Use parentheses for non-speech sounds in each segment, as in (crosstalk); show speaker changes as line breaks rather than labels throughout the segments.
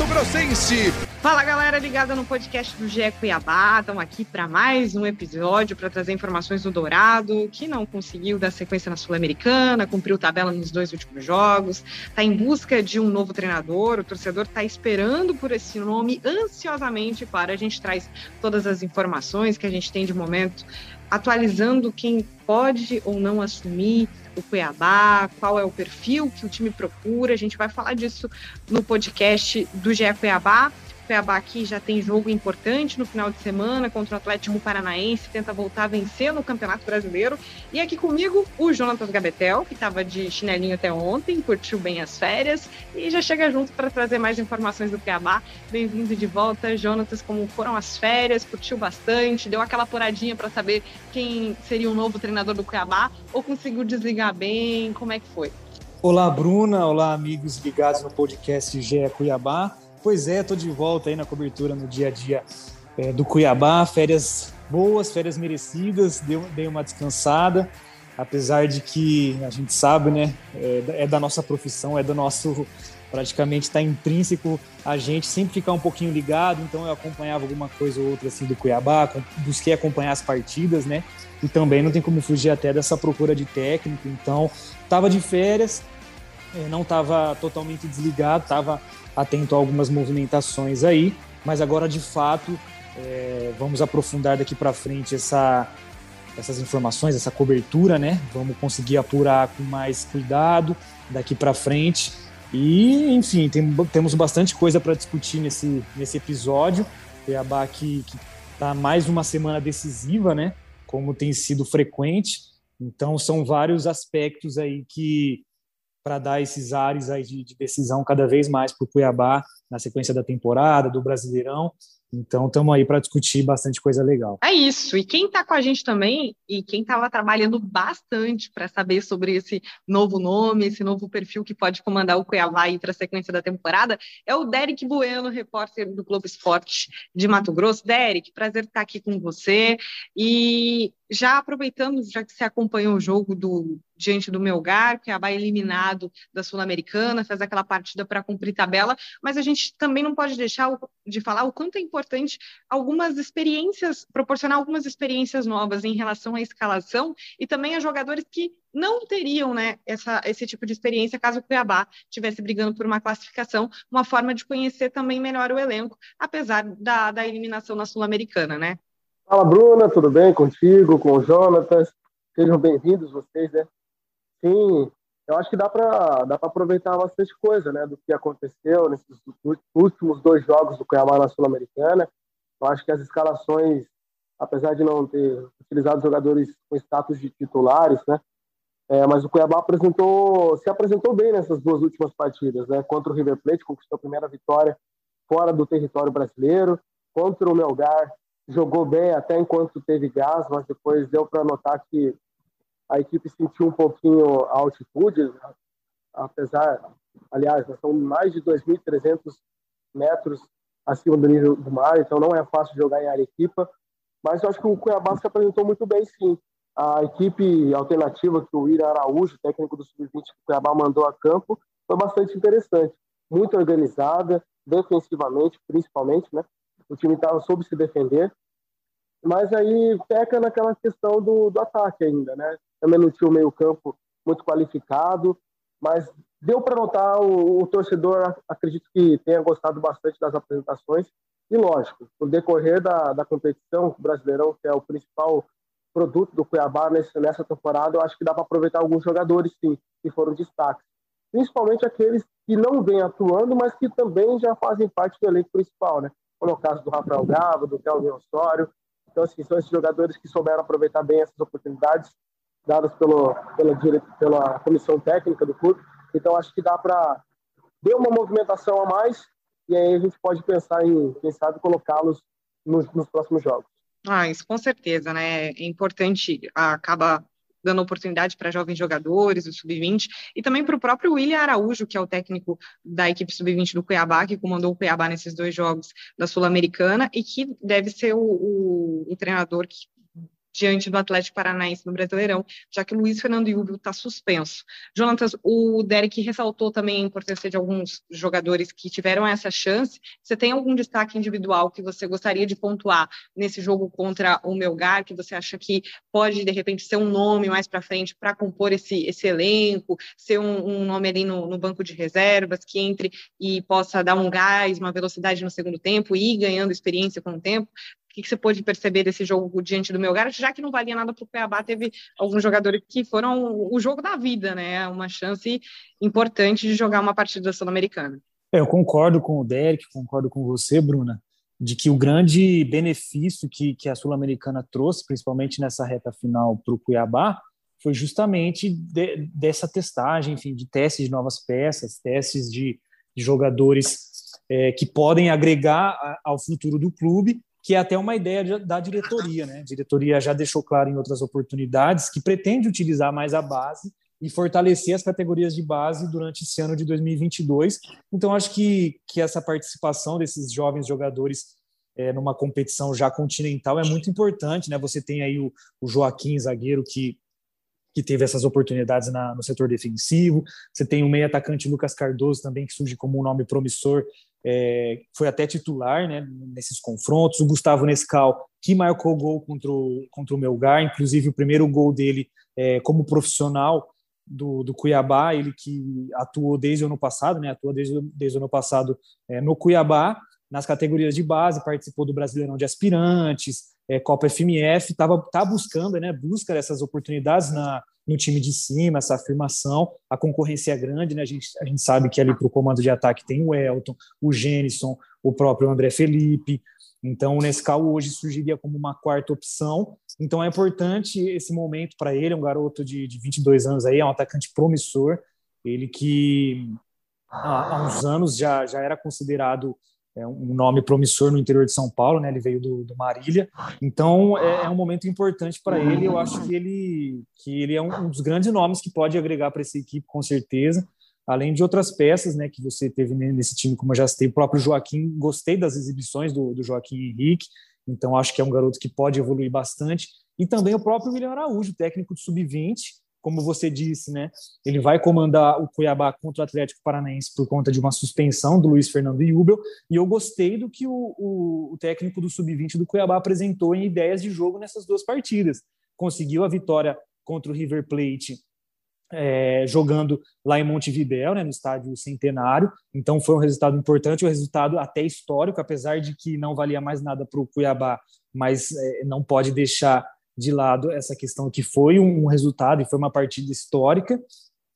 Mato Grossense.
Fala galera ligada no podcast do GE Cuiabá, estamos aqui para mais um episódio para trazer informações do Dourado, que não conseguiu dar sequência na Sul-Americana, cumpriu tabela nos dois últimos jogos, está em busca de um novo treinador, o torcedor está esperando por esse nome ansiosamente, claro, a gente traz todas as informações que a gente tem de momento, atualizando quem pode ou não assumir o Cuiabá, qual é o perfil que o time procura, a gente vai falar disso no podcast do GE Cuiabá. Cuiabá aqui já tem jogo importante no final de semana contra o Atlético Paranaense, tenta voltar a vencer no Campeonato Brasileiro. E aqui comigo o Jonatas Gabetel, que estava de chinelinho até ontem, curtiu bem as férias e já chega junto para trazer mais informações do Cuiabá. Bem-vindo de volta, Jonatas, como foram as férias, curtiu bastante, deu aquela apuradinha para saber quem seria o novo treinador do Cuiabá ou conseguiu desligar bem, como é que foi?
Olá, Bruna. Olá, amigos ligados no podcast GE Cuiabá. Pois é, tô de volta aí na cobertura no dia a dia é, do Cuiabá. Férias boas, férias merecidas, deu, dei uma descansada, apesar de que a gente sabe, né, é, é da nossa profissão, é do nosso, praticamente está intrínseco a gente sempre ficar um pouquinho ligado, então eu acompanhava alguma coisa ou outra assim do Cuiabá, busquei acompanhar as partidas, né, e também não tem como fugir até dessa procura de técnico, então tava de férias, é, não estava totalmente desligado, estava atento a algumas movimentações aí, mas agora de fato é, vamos aprofundar daqui para frente essa, essas informações, essa cobertura, né? Vamos conseguir apurar com mais cuidado daqui para frente. E, enfim, tem, temos bastante coisa para discutir nesse, nesse episódio. Cuiabá que está mais uma semana decisiva, né? Como tem sido frequente. Então, são vários aspectos aí que para dar esses ares aí de, de decisão cada vez mais para o Cuiabá na sequência da temporada, do Brasileirão. Então, estamos aí para discutir bastante coisa legal.
É isso. E quem está com a gente também, e quem estava trabalhando bastante para saber sobre esse novo nome, esse novo perfil que pode comandar o Cuiabá para a sequência da temporada, é o Derek Bueno, repórter do Globo Esporte de Mato Grosso. Derek, prazer estar aqui com você. E já aproveitando, já que você acompanhou o jogo do diante do Melgar, que vai eliminado da Sul-Americana, faz aquela partida para cumprir tabela, mas a gente também não pode deixar de falar o quanto é importante algumas experiências, proporcionar algumas experiências novas em relação à escalação e também a jogadores que não teriam né, essa, esse tipo de experiência caso o Cuiabá estivesse brigando por uma classificação, uma forma de conhecer também melhor o elenco, apesar da, da eliminação na Sul-Americana, né?
Fala, Bruna, tudo bem contigo, com o Jonatas? Sejam bem-vindos vocês, né? Sim, eu acho que dá para dá aproveitar bastante coisa, né, do que aconteceu nesses últimos dois jogos do Cuiabá na Sul-Americana. Eu acho que as escalações, apesar de não ter utilizado jogadores com status de titulares, né, é, mas o Cuiabá apresentou, se apresentou bem nessas duas últimas partidas, né, contra o River Plate, conquistou a primeira vitória fora do território brasileiro, contra o Melgar, jogou bem até enquanto teve gás, mas depois deu para notar que a equipe sentiu um pouquinho a altitude, apesar, aliás, nós estamos mais de 2.300 metros acima do nível do mar, então não é fácil jogar em área equipa, mas eu acho que o Cuiabá se apresentou muito bem, sim. A equipe alternativa que o Ira Araújo, técnico do Sub-20 que o Cuiabá mandou a campo, foi bastante interessante. Muito organizada, defensivamente, principalmente, né? O time estava soube se defender, mas aí peca naquela questão do, do ataque ainda, né? Também não tinha o meio-campo muito qualificado, mas deu para notar o, o, torcedor, acredito que tenha gostado bastante das apresentações. E lógico, no decorrer da, da competição, o Brasileirão, que é o principal produto do Cuiabá nesse, nessa temporada, eu acho que dá para aproveitar alguns jogadores, sim, que foram destaques. Principalmente aqueles que não vem atuando, mas que também já fazem parte do elenco principal, né? Como é o caso do Rafael Gava, do Kelvin Osório. Então, assim, são esses jogadores que souberam aproveitar bem essas oportunidades dadas pelo, pela, pela comissão técnica do clube. Então, acho que dá para dar uma movimentação a mais e aí a gente pode pensar em, quem sabe, colocá-los nos, nos próximos jogos.
Ah, isso com certeza, né? É importante, acaba dando oportunidade para jovens jogadores, o sub-20, e também para o próprio William Araújo, que é o técnico da equipe sub-20 do Cuiabá, que comandou o Cuiabá nesses dois jogos da Sul-Americana, e que deve ser o, o, o treinador que diante do Atlético Paranaense no Brasileirão, já que Luiz Fernando Yubio está suspenso. Jonatas, o Derek ressaltou também a importância de alguns jogadores que tiveram essa chance. Você tem algum destaque individual que você gostaria de pontuar nesse jogo contra o Melgar, que você acha que pode, de repente, ser um nome mais para frente para compor esse, esse elenco, ser um, um nome ali no, no, banco de reservas, que entre e possa dar um gás, uma velocidade no segundo tempo e ir ganhando experiência com o tempo? O que, você pôde perceber desse jogo diante do Melgar? Já que não valia nada para o Cuiabá, teve alguns jogadores que foram o jogo da vida, né? Uma chance importante de jogar uma partida sul-americana.
É, eu concordo com o Derek, concordo com você, Bruna, de que o grande benefício que, que a Sul-Americana trouxe, principalmente nessa reta final para o Cuiabá, foi justamente de, dessa testagem, enfim, de testes de novas peças, testes de, de jogadores é, que podem agregar ao futuro do clube que é até uma ideia da diretoria, né? A diretoria já deixou claro em outras oportunidades que pretende utilizar mais a base e fortalecer as categorias de base durante esse ano de 2022. Então, acho que, que essa participação desses jovens jogadores é, numa competição já continental é muito importante, né? Você tem aí o, o Joaquim, zagueiro, que que teve essas oportunidades na, no setor defensivo. Você tem o meio atacante Lucas Cardoso também, que surge como um nome promissor é, foi até titular né, nesses confrontos. O Gustavo Nescal, que marcou gol contra o, contra o Melgar, inclusive o primeiro gol dele é, como profissional do, do, Cuiabá, ele que atuou desde o ano passado, né, atua desde, desde o ano passado é, no Cuiabá, nas categorias de base, participou do Brasileirão de Aspirantes, é, Copa FMF, estava tá buscando, né, busca essas oportunidades na, no time de cima, essa afirmação. A concorrência é grande, né? A gente, a gente sabe que ali para o comando de ataque tem o Elton, o Gênison, o próprio André Felipe. Então, o Nescau hoje surgiria como uma quarta opção. Então, é importante esse momento para ele. Um garoto de, de 22 anos aí, é um atacante promissor. Ele que há, há uns anos já, já era considerado é um nome promissor no interior de São Paulo, né? Ele veio do, do Marília, então é, é, um momento importante para ele. Eu acho que ele que ele é um, um dos grandes nomes que pode agregar para essa equipe, com certeza. Além de outras peças, né, que você teve nesse time, como eu já citei, o próprio Joaquim. Gostei das exibições do, do Joaquim Henrique, então acho que é um garoto que pode evoluir bastante. E também o próprio William Araújo, técnico de sub-20, como você disse, né? Ele vai comandar o Cuiabá contra o Atlético Paranaense por conta de uma suspensão do Luiz Fernando Jubel. E eu gostei do que o, o, o técnico do Sub-20 do Cuiabá apresentou em ideias de jogo nessas duas partidas. Conseguiu a vitória contra o River Plate é, jogando lá em Montevidéu, né, no estádio Centenário. Então foi um resultado importante, um resultado até histórico, apesar de que não valia mais nada para o Cuiabá, mas é, não pode deixar de lado essa questão que foi um resultado e foi uma partida histórica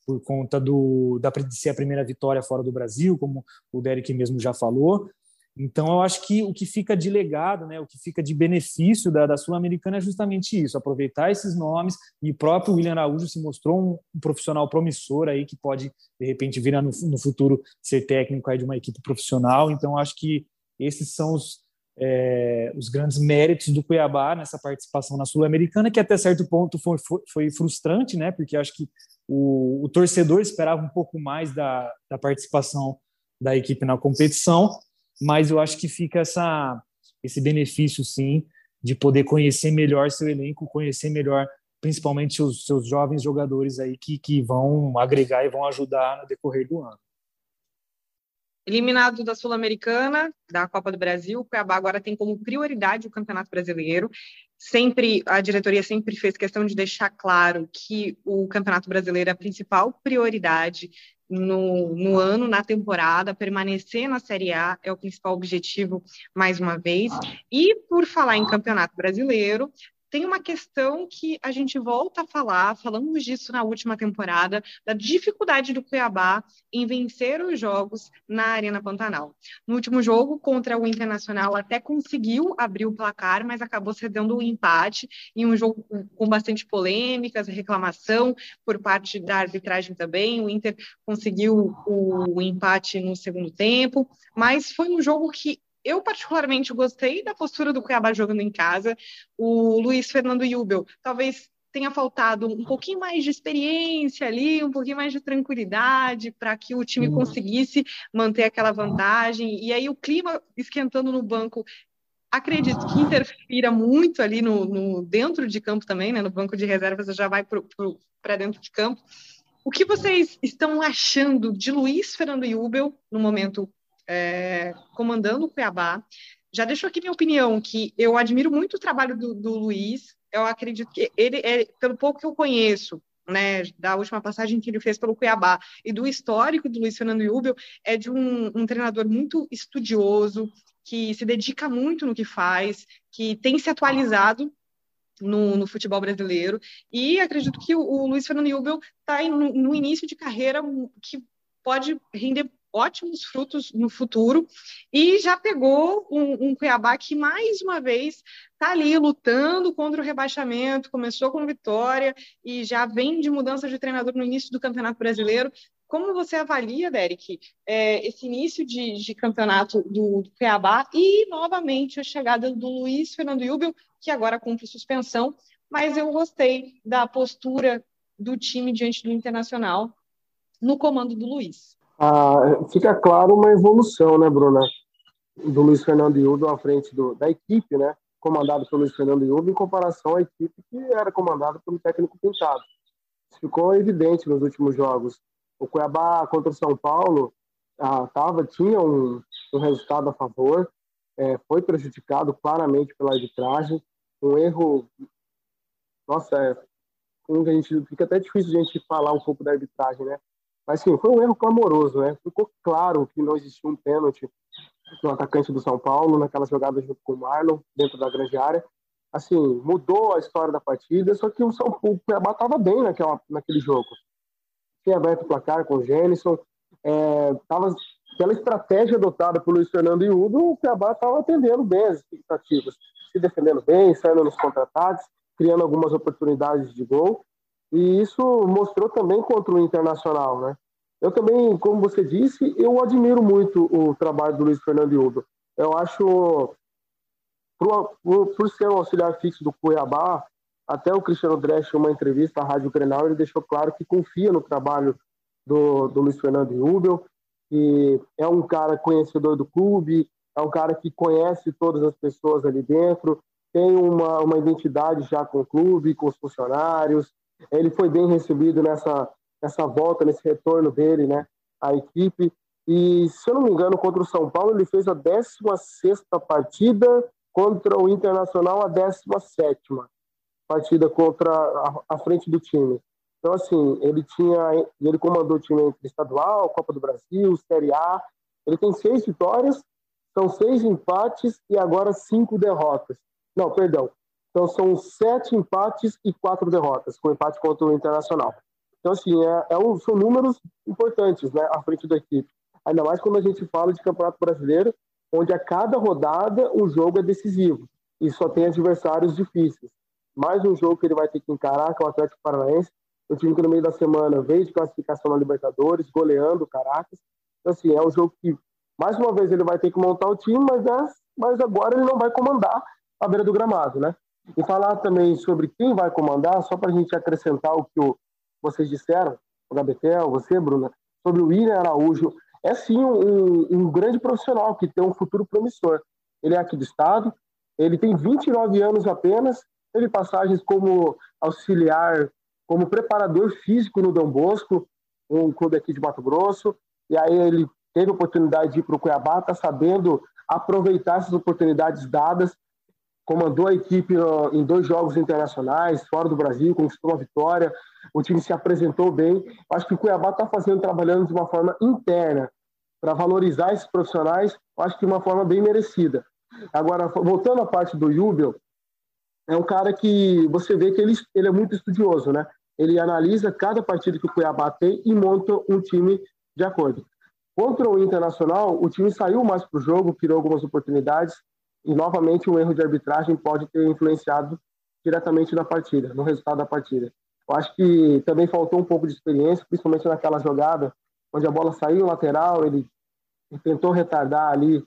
por conta do da de ser a primeira vitória fora do Brasil, como o Derek mesmo já falou. Então, eu acho que o que fica de legado, né, o que fica de benefício da, da Sul-Americana é justamente isso, aproveitar esses nomes, e o próprio William Araújo se mostrou um, profissional promissor aí, que pode, de repente, vir no, no futuro ser técnico aí de uma equipe profissional. Então, acho que esses são os, é, os grandes méritos do Cuiabá nessa participação na Sul-Americana, que até certo ponto foi, foi, frustrante, né? Porque acho que o, o, torcedor esperava um pouco mais da, da participação da equipe na competição, mas eu acho que fica essa, esse benefício, sim, de poder conhecer melhor seu elenco, conhecer melhor principalmente os seus jovens jogadores aí que, que vão agregar e vão ajudar no decorrer do ano.
Eliminado da Sul-Americana, da Copa do Brasil, o Cuiabá agora tem como prioridade o Campeonato Brasileiro. Sempre a diretoria sempre fez questão de deixar claro que o Campeonato Brasileiro é a principal prioridade no, no ano, na temporada, permanecer na Série A é o principal objetivo, mais uma vez. E por falar em Campeonato Brasileiro, tem uma questão que a gente volta a falar, falamos disso na última temporada, da dificuldade do Cuiabá em vencer os jogos na Arena Pantanal. No último jogo contra o Internacional até conseguiu abrir o placar, mas acabou cedendo o um empate em um jogo com bastante polêmicas, reclamação por parte da arbitragem também. O Inter conseguiu o empate no segundo tempo, mas foi um jogo que eu particularmente gostei da postura do Cuiabá jogando em casa. O Luiz Fernando Jubel talvez tenha faltado um pouquinho mais de experiência ali, um pouquinho mais de tranquilidade para que o time uhum. conseguisse manter aquela vantagem. E aí o clima esquentando no banco acredito que interfira muito ali no, no, dentro de campo também, né? No banco de reservas já vai para dentro de campo. O que vocês estão achando de Luiz Fernando Jubel no momento é, comandando o Cuiabá. Já deixo aqui minha opinião, que eu admiro muito o trabalho do, do Luiz. Eu acredito que ele, é, pelo pouco que eu conheço, né, da última passagem que ele fez pelo Cuiabá e do histórico do Luiz Fernando Jubel, é de um, um, treinador muito estudioso, que se dedica muito no que faz, que tem se atualizado no, no futebol brasileiro, e acredito que o, o Luiz Fernando Jubel está no, no início de carreira que pode render ótimos frutos no futuro e já pegou um, um Cuiabá que mais uma vez está ali lutando contra o rebaixamento, começou com vitória e já vem de mudança de treinador no início do Campeonato Brasileiro. Como você avalia, Derek, é, esse início de, de campeonato do, do, Cuiabá e, novamente, a chegada do Luiz Fernando Jubel, que agora cumpre suspensão, mas eu gostei da postura do time diante do Internacional no comando do Luiz
ah, fica claro uma evolução, né, Bruna, do Luiz Fernando Iudo à frente do, da equipe, né, comandado pelo Luiz Fernando Iudo, em comparação à equipe que era comandada pelo técnico Pintado. Isso ficou evidente nos últimos jogos. O Cuiabá contra o São Paulo ah, tava, tinha um, um resultado a favor, é, foi prejudicado claramente pela arbitragem, um erro, nossa, é, a gente, fica até difícil a gente falar um pouco da arbitragem, né? Mas sim, foi um erro clamoroso, né? Ficou claro que não existia um pênalti no atacante do São Paulo, naquela jogada junto com o Marlon, dentro da grande área. Assim, mudou a história da partida, só que o São Paulo estava bem naquela, naquele jogo. Tinha aberto o placar com o Gênison, é, tava, pela estratégia adotada por Luiz Fernando e Hugo, o Cuiabá estava atendendo bem as expectativas, se defendendo bem, saindo nos contra-ataques, criando algumas oportunidades de gol. E isso mostrou também contra o Internacional, né? Eu também, como você disse, eu admiro muito o trabalho do Luiz Fernando Iudo. Eu acho, por, por, ser um auxiliar fixo do Cuiabá, até o Cristiano Dresch, uma entrevista à Rádio Grenal, ele deixou claro que confia no trabalho do, do Luiz Fernando Iubel, que é um cara conhecedor do clube, é um cara que conhece todas as pessoas ali dentro, tem uma, uma identidade já com o clube, com os funcionários, ele foi bem recebido nessa, nessa volta, nesse retorno dele, né, à equipe. E, se eu não me engano, contra o São Paulo, ele fez a 16 partida, contra o Internacional, a 17 partida contra a, a, frente do time. Então, assim, ele tinha, ele comandou o time estadual, Copa do Brasil, Série A. Ele tem seis vitórias, são seis empates e agora cinco derrotas. Não, perdão, então, são sete empates e quatro derrotas, com empate contra o Internacional. Então, assim, é, é um, são números importantes né, à frente da equipe. Ainda mais quando a gente fala de Campeonato Brasileiro, onde a cada rodada o jogo é decisivo e só tem adversários difíceis. Mais um jogo que ele vai ter que encarar, que é o Atlético Paranaense, o time que no meio da semana veio de classificação na Libertadores, goleando o Caracas. Então, assim, é um jogo que, mais uma vez, ele vai ter que montar o time, mas, é, mas agora ele não vai comandar a beira do gramado, né? E falar também sobre quem vai comandar, só para a gente acrescentar o que o, vocês disseram, o Gabetel, você, Bruna, sobre o William Araújo. É sim um, um grande profissional que tem um futuro promissor. Ele é aqui do estado, ele tem 29 anos apenas, teve passagens como auxiliar, como preparador físico no Dom Bosco, um clube aqui de Mato Grosso, e aí ele teve a oportunidade de ir para o Cuiabá, está sabendo aproveitar essas oportunidades dadas comandou a equipe em dois jogos internacionais, fora do Brasil, conquistou uma vitória, o time se apresentou bem. Acho que o Cuiabá está fazendo, trabalhando de uma forma interna para valorizar esses profissionais, acho que de uma forma bem merecida. Agora, voltando à parte do Jubel, é um cara que você vê que ele, ele é muito estudioso, né? Ele analisa cada partida que o Cuiabá tem e monta um time de acordo. Contra o Internacional, o time saiu mais para o jogo, criou algumas oportunidades e, novamente, um erro de arbitragem pode ter influenciado diretamente na partida, no resultado da partida. Eu acho que também faltou um pouco de experiência, principalmente naquela jogada onde a bola saiu lateral, ele, tentou retardar ali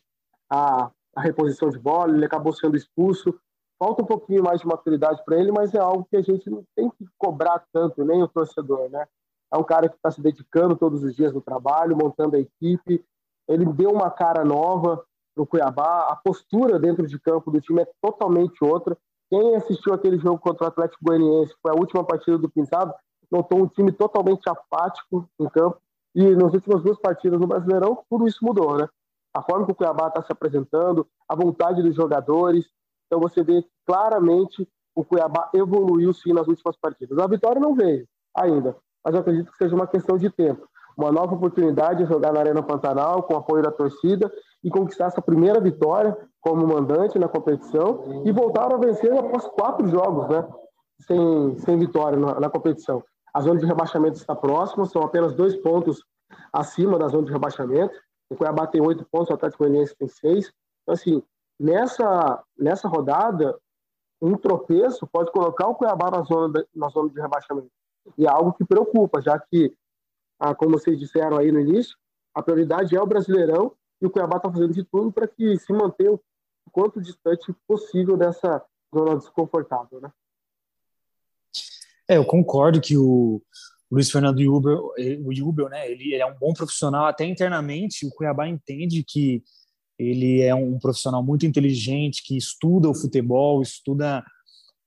a, a reposição de bola, ele acabou sendo expulso. Falta um pouquinho mais de maturidade para ele, mas é algo que a gente não tem que cobrar tanto, nem o torcedor, né? É um cara que está se dedicando todos os dias no trabalho, montando a equipe. Ele deu uma cara nova no Cuiabá. A postura dentro de campo do time é totalmente outra. Quem assistiu aquele jogo contra o Atlético Goianiense, foi a última partida do Pintado, notou um time totalmente apático em campo. E nas últimas duas partidas no Brasileirão, tudo isso mudou, né? A forma que o Cuiabá está se apresentando, a vontade dos jogadores. Então você vê claramente o Cuiabá evoluiu sim nas últimas partidas. A vitória não veio ainda, mas eu acredito que seja uma questão de tempo. Uma nova oportunidade de jogar na Arena Pantanal com apoio da torcida e conquistar essa primeira vitória como mandante na competição e voltar a vencer após quatro jogos, né? Sem, sem vitória na, na competição. A zona de rebaixamento está próxima, são apenas dois pontos acima da zona de rebaixamento. O Cuiabá tem oito pontos, o Atlético Goianiense tem seis. Então, assim, nessa, nessa rodada, um tropeço pode colocar o Cuiabá na zona de, na zona de rebaixamento. E é algo que preocupa, já que, ah, como vocês disseram aí no início, a prioridade é o Brasileirão e o Cuiabá está fazendo de tudo para que se mantenha o quanto distante possível dessa zona desconfortável, né?
É, eu concordo que o Luiz Fernando Jubel, o Jubel, né, ele é um bom profissional, até internamente o Cuiabá entende que ele é um profissional muito inteligente, que estuda o futebol, estuda,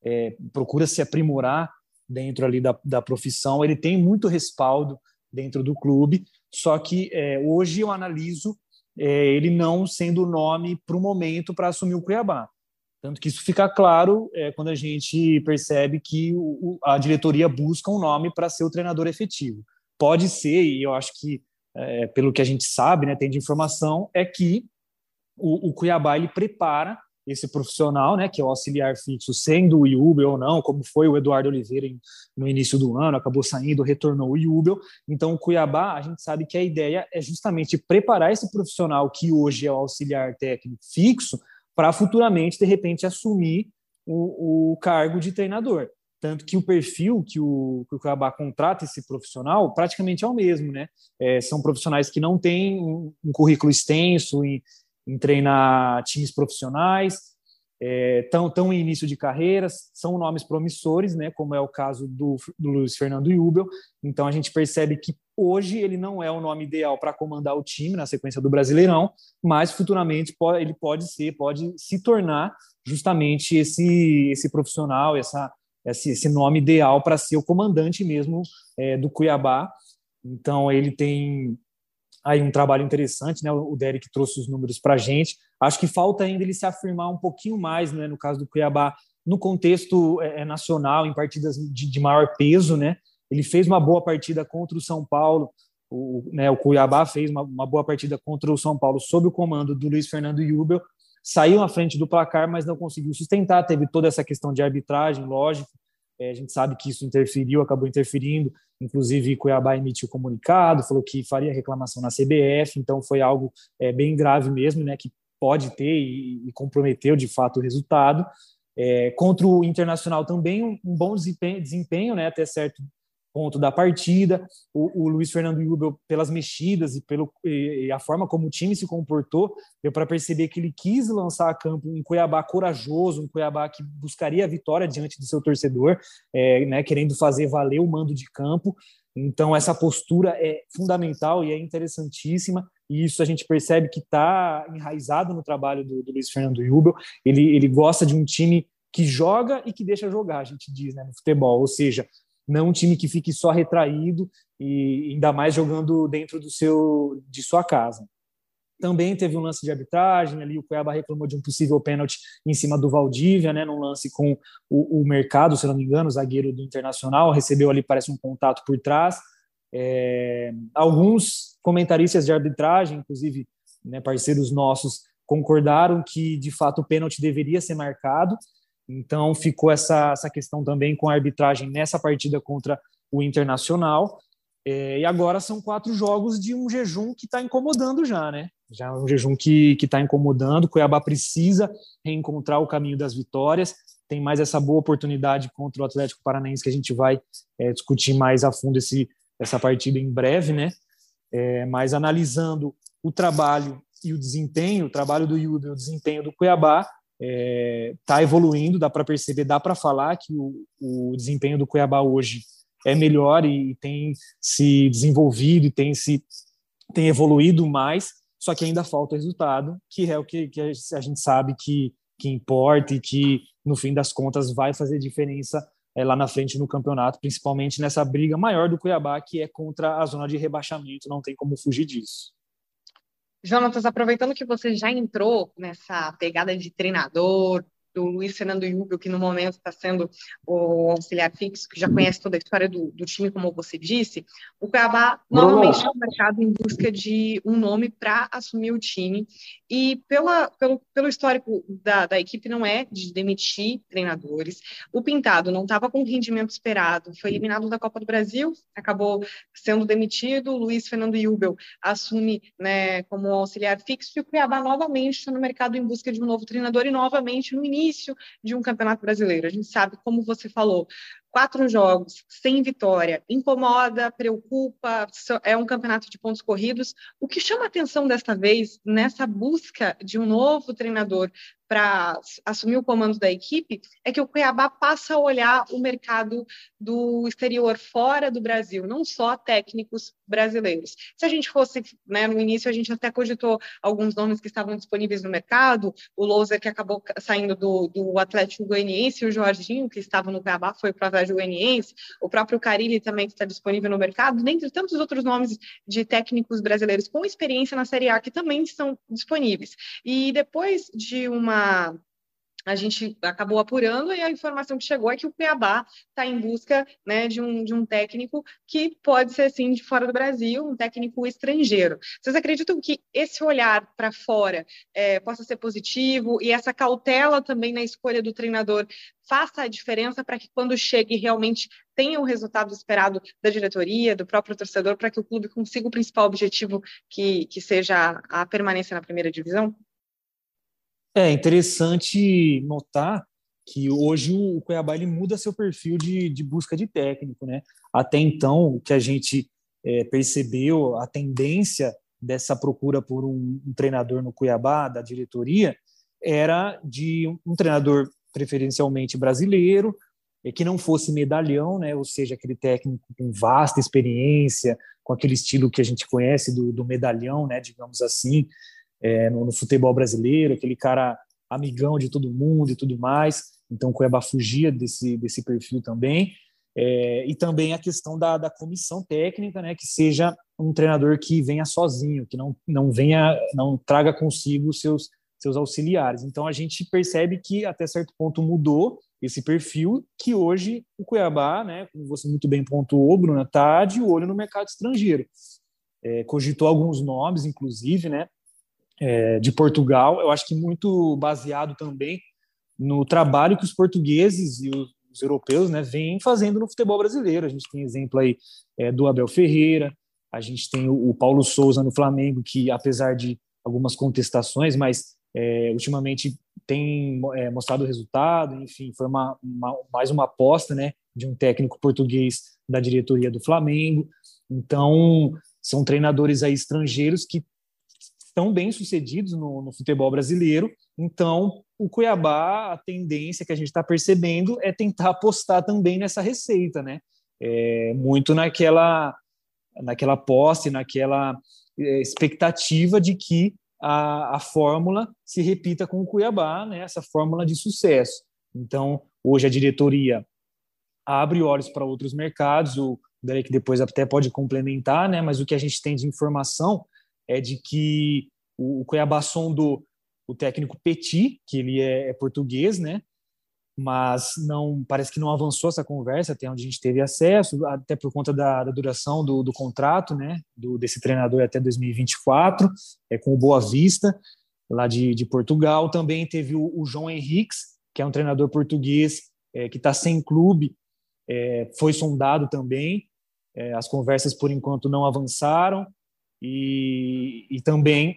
é, procura se aprimorar dentro ali da, da profissão, ele tem muito respaldo dentro do clube, só que é, hoje eu analiso é, ele não sendo o nome para o momento para assumir o Cuiabá. Tanto que isso fica claro é, quando a gente percebe que o, a diretoria busca um nome para ser o treinador efetivo. Pode ser, e eu acho que, é, pelo que a gente sabe, né, tem de informação, é que o, o Cuiabá ele prepara esse profissional, né, que é o auxiliar fixo, sendo o Iubel ou não, como foi o Eduardo Oliveira em, no início do ano, acabou saindo, retornou o Iubel. Então, o Cuiabá, a gente sabe que a ideia é justamente preparar esse profissional que hoje é o auxiliar técnico fixo para futuramente, de repente, assumir o, o, cargo de treinador. Tanto que o perfil que o, que o Cuiabá contrata esse profissional praticamente é o mesmo, né? É, são profissionais que não têm um, um currículo extenso em, em treinar times profissionais, estão é, tão em início de carreiras, são nomes promissores, né, como é o caso do, do Luiz Fernando Jubel. Então a gente percebe que hoje ele não é o nome ideal para comandar o time na sequência do Brasileirão, mas futuramente pode, ele pode ser, pode se tornar justamente esse esse profissional, essa esse, esse nome ideal para ser o comandante mesmo é, do Cuiabá. Então ele tem aí um trabalho interessante, né? O Derek trouxe os números para a gente. Acho que falta ainda ele se afirmar um pouquinho mais, né? No caso do Cuiabá, no contexto é, é, nacional, em partidas de, de, maior peso, né? Ele fez uma boa partida contra o São Paulo. O, né, o Cuiabá fez uma, uma boa partida contra o São Paulo sob o comando do Luiz Fernando Jubel. Saiu à frente do placar, mas não conseguiu sustentar. Teve toda essa questão de arbitragem, lógico. É, a gente sabe que isso interferiu, acabou interferindo. Inclusive, Cuiabá emitiu comunicado, falou que faria reclamação na CBF, então foi algo é, bem grave mesmo, né, que pode ter e, e comprometeu de fato o resultado. É, contra o Internacional também um, um bom desempenho, desempenho, né, até certo ponto da partida. O, o Luiz Fernando Jubel, pelas mexidas e, pelo, e, a forma como o time se comportou, deu para perceber que ele quis lançar a campo um Cuiabá corajoso, um Cuiabá que buscaria a vitória diante do seu torcedor, é, né, querendo fazer valer o mando de campo. Então, essa postura é fundamental e é interessantíssima, e isso a gente percebe que está enraizado no trabalho do, do Luiz Fernando Jubel. Ele, ele gosta de um time que joga e que deixa jogar, a gente diz, né, no futebol. Ou seja, não um time que fique só retraído e ainda mais jogando dentro do seu de sua casa. Também teve um lance de arbitragem ali, o Cuiabá reclamou de um possível pênalti em cima do Valdívia, né, num lance com o, o Mercado, se não me engano, o zagueiro do Internacional, recebeu ali, parece um contato por trás. É, alguns comentaristas de arbitragem, inclusive né, parceiros nossos, concordaram que de fato o pênalti deveria ser marcado, Então ficou essa, essa questão também com a arbitragem nessa partida contra o Internacional. É, e agora são quatro jogos de um jejum que está incomodando já, né? Já é um jejum que está incomodando. Cuiabá precisa reencontrar o caminho das vitórias. Tem mais essa boa oportunidade contra o Atlético Paranaense que a gente vai é, discutir mais a fundo esse, essa partida em breve, né? É, mas analisando o trabalho e o desempenho, o trabalho do Yudo e o desempenho do Cuiabá está é, tá evoluindo, dá para perceber, dá para falar que o, o desempenho do Cuiabá hoje é melhor e tem se desenvolvido e tem se tem evoluído mais, só que ainda falta resultado, que é o que, que a gente sabe que, que importa e que, no fim das contas, vai fazer diferença é, lá na frente no campeonato, principalmente nessa briga maior do Cuiabá, que é contra a zona de rebaixamento, não tem como fugir disso.
Jonatas, aproveitando que você já entrou nessa pegada de treinador, do Luiz Fernando Yubel, que no momento está sendo o auxiliar fixo, que já conhece toda a história do, do time, como você disse, o Cuiabá novamente está no mercado em busca de um nome para assumir o time. E pela, pelo, pelo histórico da, da equipe, não é de demitir treinadores. O Pintado não estava com o rendimento esperado, foi eliminado da Copa do Brasil, acabou sendo demitido. O Luiz Fernando Yubel assume né, como auxiliar fixo e o Cuiabá novamente está no mercado em busca de um novo treinador e novamente no início início de um campeonato brasileiro. A gente sabe, como você falou, quatro jogos sem vitória, incomoda, preocupa, é um campeonato de pontos corridos. O que chama atenção desta vez, nessa busca de um novo treinador para assumir o comando da equipe, é que o Cuiabá passa a olhar o mercado do exterior fora do Brasil, não só técnicos brasileiros. Se a gente fosse, né, no início a gente até cogitou alguns nomes que estavam disponíveis no mercado, o Louser que acabou saindo do, do Atlético Goianiense, o Jorginho que estava no Cuiabá foi para a Juaniense, o próprio Carilli também que está disponível no mercado, dentre tantos outros nomes de técnicos brasileiros com experiência na Série A que também estão disponíveis. E depois de uma a gente acabou apurando e a informação que chegou é que o Cuiabá está em busca né, de, um, de um técnico que pode ser, sim, de fora do Brasil, um técnico estrangeiro. Vocês acreditam que esse olhar para fora é, possa ser positivo e essa cautela também na escolha do treinador faça a diferença para que quando chegue realmente tenha o resultado esperado da diretoria, do próprio torcedor, para que o clube consiga o principal objetivo que, que seja a permanência na primeira divisão?
É interessante notar que hoje o Cuiabá ele muda seu perfil de, de busca de técnico, né? Até então, o que a gente é, percebeu, a tendência dessa procura por um, um, treinador no Cuiabá, da diretoria, era de um, um treinador preferencialmente brasileiro, é, que não fosse medalhão, né? Ou seja, aquele técnico com vasta experiência, com aquele estilo que a gente conhece do, do medalhão, né? Digamos assim, é, no, no, futebol brasileiro, aquele cara amigão de todo mundo e tudo mais. Então, o Cuiabá fugia desse, desse perfil também. É, e também a questão da, da comissão técnica, né, que seja um treinador que venha sozinho, que não, não venha, não traga consigo seus seus auxiliares. Então a gente percebe que até certo ponto mudou esse perfil, que hoje o Cuiabá, né, como você muito bem pontuou, Bruna, está de olho no mercado estrangeiro. É, cogitou alguns nomes, inclusive, né, é, de Portugal, eu acho que muito baseado também no trabalho que os portugueses e os, os europeus né, vêm fazendo no futebol brasileiro. A gente tem exemplo aí é, do Abel Ferreira, a gente tem o, o, Paulo Souza no Flamengo, que apesar de algumas contestações, mas é, ultimamente tem é, mostrado resultado, enfim, foi uma, uma, mais uma aposta né, de um técnico português da diretoria do Flamengo. Então, são treinadores aí estrangeiros que estão bem sucedidos no, no futebol brasileiro. Então, o Cuiabá, a tendência que a gente está percebendo é tentar apostar também nessa receita, né? É, muito naquela, naquela posse, naquela é, expectativa de que a, a fórmula se repita com o Cuiabá, né? Essa fórmula de sucesso. Então, hoje a diretoria abre olhos para outros mercados, o Derek depois até pode complementar, né? Mas o que a gente tem de informação é de que o Cuiabá sondou o técnico Petit, que ele é, é português, né? Mas não parece que não avançou essa conversa até onde a gente teve acesso, até por conta da, da duração do, do, contrato, né? Do, desse treinador até 2024, é com o Boa Vista lá de, de Portugal. Também teve o, o João Henriques, que é um treinador português é, que está sem clube, é, foi sondado também. É, as conversas, por enquanto, não avançaram. E, e também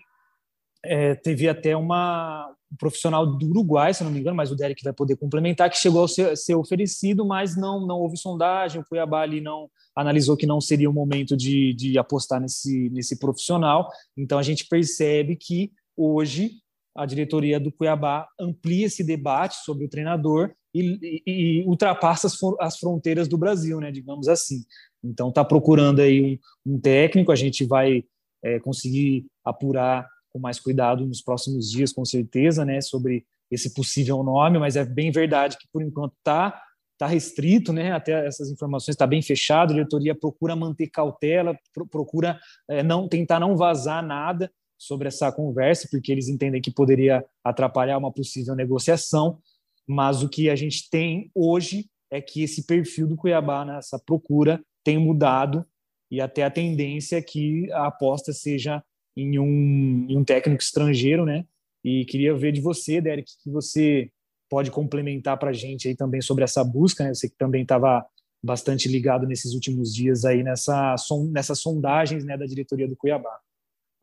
é, teve até uma um profissional do Uruguai, se não me engano, mas o Derek vai poder complementar, que chegou a ser, ser, oferecido, mas não, não houve sondagem. O Cuiabá ali não analisou que não seria o momento de, de apostar nesse, nesse profissional. Então a gente percebe que hoje a diretoria do Cuiabá amplia esse debate sobre o treinador e, e, e ultrapassa as, as, fronteiras do Brasil, né, digamos assim. Então está procurando aí um, um, técnico, a gente vai é, conseguir apurar com mais cuidado nos próximos dias, com certeza, né, sobre esse possível nome, mas é bem verdade que por enquanto está tá restrito, né, até essas informações está bem fechado, a diretoria procura manter cautela, procura é, não tentar não vazar nada sobre essa conversa, porque eles entendem que poderia atrapalhar uma possível negociação, mas o que a gente tem hoje é que esse perfil do Cuiabá nessa procura tem mudado e até a tendência é que a aposta seja em um, em um técnico estrangeiro, né? E queria ver de você, Derek, que você pode complementar para a gente aí também sobre essa busca, né? Você que também estava bastante ligado nesses últimos dias aí nessa, nessas sondagens né, da diretoria do Cuiabá.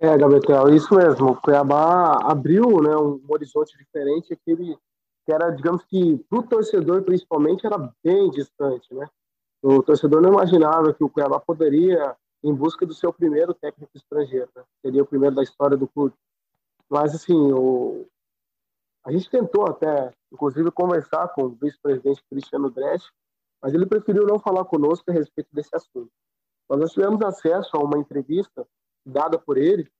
É, Gabriel, isso mesmo. O Cuiabá abriu né, um horizonte diferente, aquele que era, digamos que, para o torcedor principalmente, era bem distante, né? O torcedor não imaginava que o Cuiabá poderia em busca do seu primeiro técnico estrangeiro, né? seria o primeiro da história do clube. Mas, assim, o... a gente tentou até, inclusive, conversar com o vice-presidente Cristiano Dresch, mas ele preferiu não falar conosco a respeito desse assunto. Mas nós tivemos acesso a uma entrevista dada por ele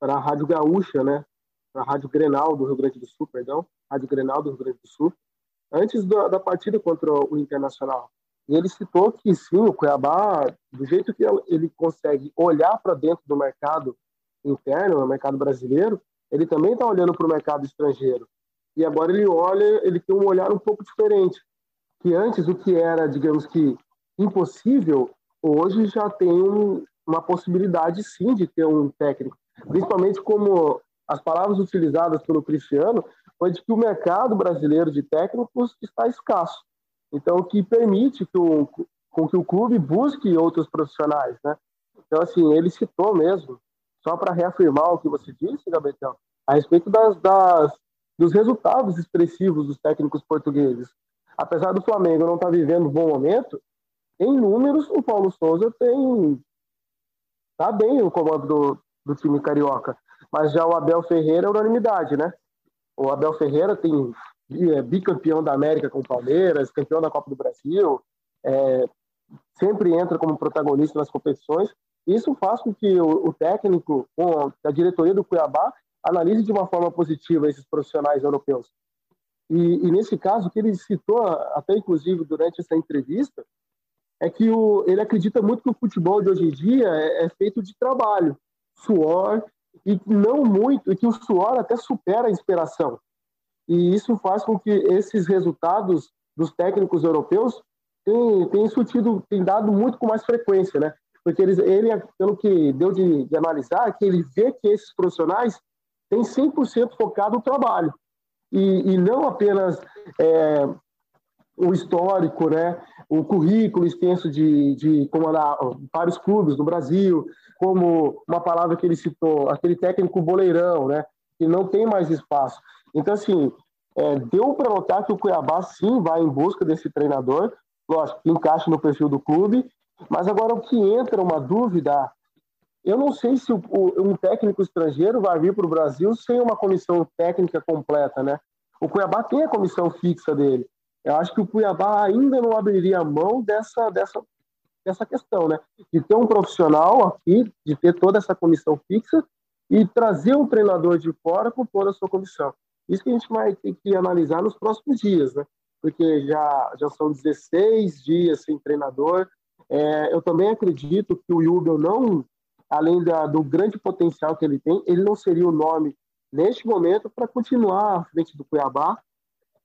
para a Rádio Gaúcha, né? Para a Rádio Grenal do Rio Grande do Sul, perdão, Rádio Grenal do Rio Grande do Sul, antes da, da partida contra o Internacional. E ele citou que sim, o Cuiabá, do jeito que ele consegue olhar para dentro do mercado interno, no mercado brasileiro, ele também está olhando para o mercado estrangeiro. E agora ele olha, ele tem um olhar um pouco diferente. Que antes o que era, digamos que, impossível, hoje já tem um, uma possibilidade sim de ter um técnico. Principalmente como as palavras utilizadas pelo Cristiano foi de que o mercado brasileiro de técnicos está escasso. Então, o que permite que o, com que o clube busque outros profissionais, né? Então, assim, ele citou mesmo, só para reafirmar o que você disse, Gabriel, a respeito das, das, dos resultados expressivos dos técnicos portugueses. Apesar do Flamengo não estar tá vivendo um bom momento, em números, o Paulo Souza tem tá bem no comando do, do time carioca. Mas já o Abel Ferreira é unanimidade, né? O Abel Ferreira tem bicampeão da América com o Palmeiras, campeão da Copa do Brasil, é, sempre entra como protagonista nas competições. Isso faz com que o, o técnico, com a diretoria do Cuiabá, analise de uma forma positiva esses profissionais europeus. E, e, nesse caso, o que ele citou, até inclusive durante essa entrevista, é que o, ele acredita muito que o futebol de hoje em dia é, é feito de trabalho, suor, e não muito, e que o suor até supera a inspiração e isso faz com que esses resultados dos técnicos europeus tenham, tenham surtido, tenham dado muito com mais frequência, né? Porque eles, ele, pelo que deu de, de analisar, que ele vê que esses profissionais têm 100% focado no trabalho e, e não apenas é, o histórico, né? O currículo extenso de, de comandar vários clubes no Brasil, como uma palavra que ele citou, aquele técnico boleirão, né? Que não tem mais espaço. Então, assim, é, deu para notar que o Cuiabá sim vai em busca desse treinador, lógico, que encaixa no perfil do clube, mas agora o que entra uma dúvida, eu não sei se o, um técnico estrangeiro vai vir para o Brasil sem uma comissão técnica completa, né? O Cuiabá tem a comissão fixa dele. Eu acho que o Cuiabá ainda não abriria mão dessa, dessa, dessa questão, né? De ter um profissional aqui, de ter toda essa comissão fixa e trazer um treinador de fora com toda a sua comissão. Isso que a gente vai ter que analisar nos próximos dias, né? Porque já, já são 16 dias sem treinador. É, eu também acredito que o Jubel não, além da, do grande potencial que ele tem, ele não seria o nome neste momento para continuar à frente do Cuiabá,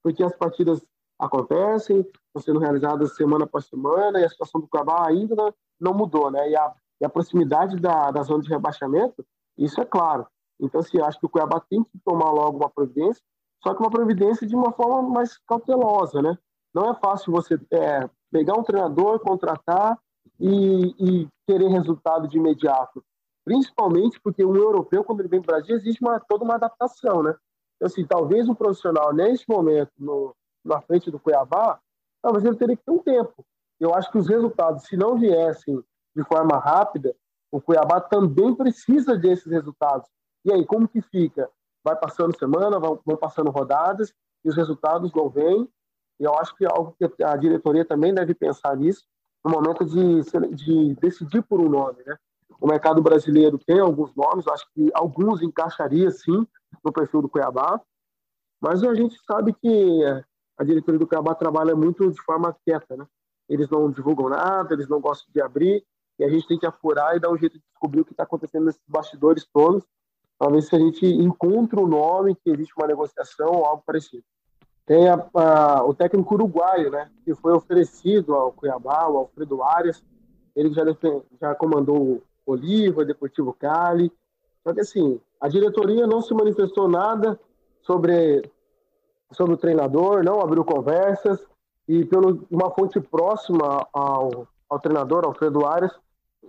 porque as partidas acontecem, estão sendo realizadas semana após semana e a situação do Cuiabá ainda não mudou, né? E a, e a proximidade da, da zona de rebaixamento, isso é claro. Então, assim, acho que o Cuiabá tem que tomar logo uma providência, só que uma providência de uma forma mais cautelosa, né? Não é fácil você é, pegar um treinador, contratar e, e querer resultado de imediato. Principalmente porque um europeu, quando ele vem para o Brasil, existe uma, toda uma adaptação, né? Então, assim, talvez um profissional, neste momento, no, na frente do Cuiabá, talvez ele teria que ter um tempo. Eu acho que os resultados, se não viessem de forma rápida, o Cuiabá também precisa desses resultados. E aí, como que fica? Vai passando semana, vão, vão passando rodadas, e os resultados não vêm. E eu acho que é algo que a diretoria também deve pensar nisso, no momento de, de decidir por um nome, né? O mercado brasileiro tem alguns nomes, acho que alguns encaixaria sim no perfil do Cuiabá, mas a gente sabe que a diretoria do Cuiabá trabalha muito de forma quieta, né? Eles não divulgam nada, eles não gostam de abrir, e a gente tem que apurar e dar um jeito de descobrir o que está acontecendo nesses bastidores todos, ver se a gente encontra o nome, que existe uma negociação ou algo parecido. Tem a, a, o técnico uruguaio, né, que foi oferecido ao Cuiabá, o Alfredo Arias, ele já, já comandou o Oliva, Deportivo Cali, só que assim, a diretoria não se manifestou nada sobre, sobre o treinador, não abriu conversas, e pelo uma fonte próxima ao, ao treinador, Alfredo Arias,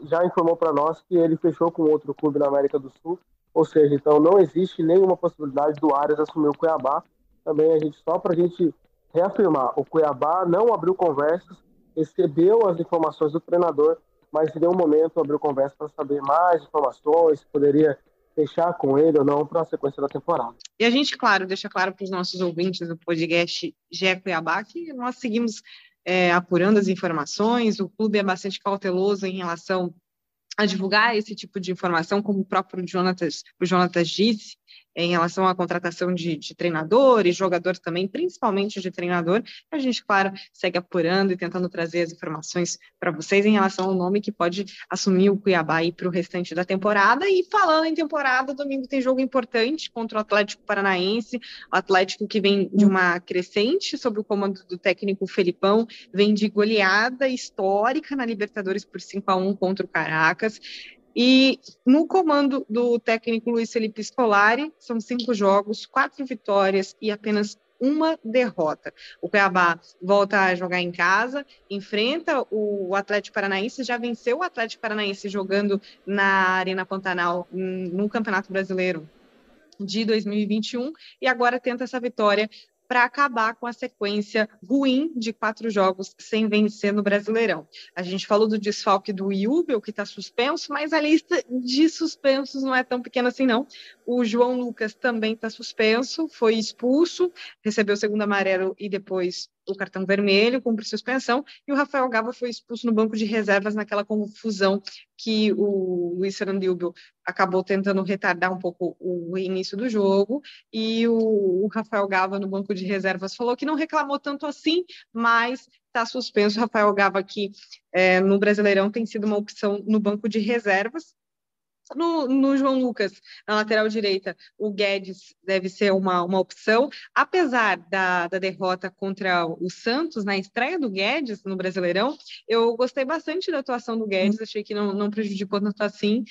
já informou para nós que ele fechou com outro clube na América do Sul, ou seja, então não existe nenhuma possibilidade do Arias assumir o Cuiabá. Também a gente só para a gente reafirmar, o Cuiabá não abriu conversas, recebeu as informações do treinador, mas em nenhum momento abriu conversa para saber mais informações, poderia fechar com ele ou não para a sequência da temporada.
E a gente, claro, deixa claro para os nossos ouvintes do podcast Gé Cuiabá que nós seguimos é, apurando as informações, o clube é bastante cauteloso em relação a divulgar esse tipo de informação, como o próprio Jonatas, o Jonatas disse, em relação à contratação de, de treinadores, jogadores também, principalmente de treinador. A gente, claro, segue apurando e tentando trazer as informações para vocês em relação ao nome que pode assumir o Cuiabá para o restante da temporada. E falando em temporada, domingo tem jogo importante contra o Atlético Paranaense, o Atlético que vem de uma crescente sob o comando do técnico Felipão, vem de goleada histórica na Libertadores por 5 a 1 contra o Caracas. E no comando do técnico Luiz Felipe Scolari, são cinco jogos, quatro vitórias e apenas uma derrota. O Cuiabá volta a jogar em casa, enfrenta o Atlético Paranaense, já venceu o Atlético Paranaense jogando na Arena Pantanal no Campeonato Brasileiro de 2021 e agora tenta essa vitória para acabar com a sequência ruim de quatro jogos sem vencer no Brasileirão. A gente falou do desfalque do Iubel, que está suspenso, mas a lista de suspensos não é tão pequena assim, não. O João Lucas também está suspenso, foi expulso, recebeu o segundo amarelo e depois o cartão vermelho, cumpre suspensão, e o Rafael Gava foi expulso no banco de reservas naquela confusão que o Luiz Fernando Ilbel acabou tentando retardar um pouco o início do jogo, e o, Rafael Gava no banco de reservas falou que não reclamou tanto assim, mas está suspenso. O Rafael Gava aqui é, no Brasileirão tem sido uma opção no banco de reservas, no, no, João Lucas, na lateral direita, o Guedes deve ser uma, uma opção. Apesar da, da derrota contra o Santos, na estreia do Guedes no Brasileirão, eu gostei bastante da atuação do Guedes, uhum. achei que não, não prejudicou tanto assim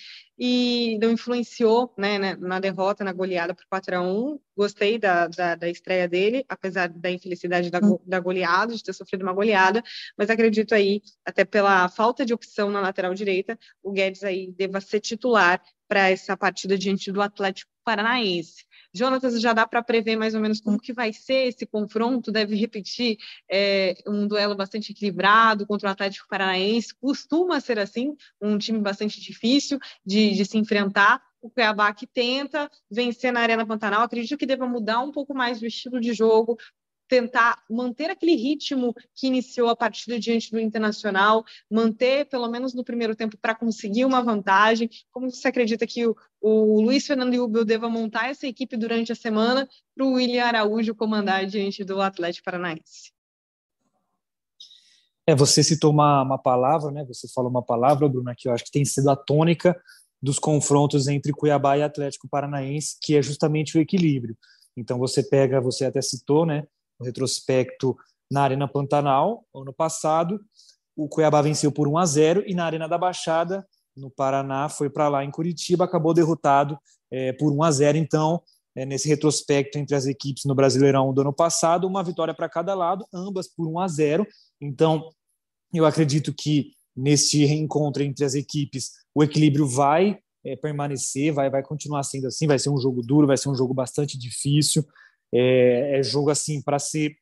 e não influenciou né, né, na derrota, na goleada por 4 a 1 Gostei da, da, da estreia dele, apesar da infelicidade da, da goleada, de ter sofrido uma goleada, mas acredito aí, até pela falta de opção na lateral direita, o Guedes aí deva ser titular para essa partida diante do Atlético Paranaense. Jonatas, já dá para prever mais ou menos como que vai ser esse confronto? Deve repetir é, um duelo bastante equilibrado contra o Atlético Paranaense. Costuma ser assim, um time bastante difícil de, de se enfrentar. O Cuiabá que tenta vencer na Arena Pantanal. Acredito que deva mudar um pouco mais o estilo de jogo, tentar manter aquele ritmo que iniciou a partida diante do Internacional, manter pelo menos no primeiro tempo para conseguir uma vantagem? Como você acredita que o, o Luiz Fernando Ubel deva montar essa equipe durante a semana para o William Araújo comandar diante do Atlético Paranaense?
É, você citou uma, uma palavra, né? Você falou uma palavra, Bruna, que eu acho que tem sido a tônica dos confrontos entre Cuiabá e Atlético Paranaense, que é justamente o equilíbrio. Então você pega, você até citou, né? Retrospecto na Arena Pantanal, ano passado. O Cuiabá venceu por 1 a 0 e na Arena da Baixada, no Paraná, foi para lá em Curitiba, acabou derrotado é, por 1 a 0. Então, é, nesse retrospecto entre as equipes no Brasileirão do ano passado, uma vitória para cada lado, ambas por 1 a 0. Então, eu acredito que neste reencontro entre as equipes, o equilíbrio vai é, permanecer, vai, vai continuar sendo assim, vai ser um jogo duro, vai ser um jogo bastante difícil, é, é jogo assim para ser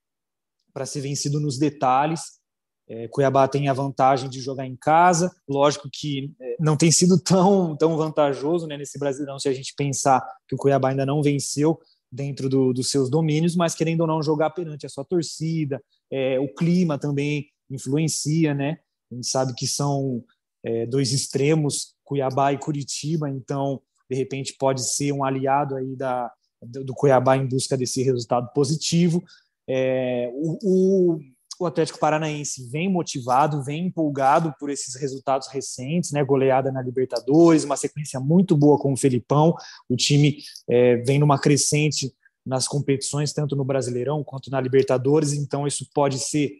para ser vencido nos detalhes. É, Cuiabá tem a vantagem de jogar em casa, lógico que é, não tem sido (laughs) tão, tão vantajoso né, nesse Brasileirão se a gente pensar que o Cuiabá ainda não venceu dentro do, dos seus domínios, mas querendo ou não jogar perante a sua torcida, é, o clima também influencia, né? A gente sabe que são é, dois extremos, Cuiabá e Curitiba, então de repente pode ser um aliado aí da, do Cuiabá em busca desse resultado positivo. É, o, o, Atlético Paranaense vem motivado, vem empolgado por esses resultados recentes, né? Goleada na Libertadores, uma sequência muito boa com o Felipão. O time é, vem numa crescente nas competições, tanto no Brasileirão quanto na Libertadores, então isso pode ser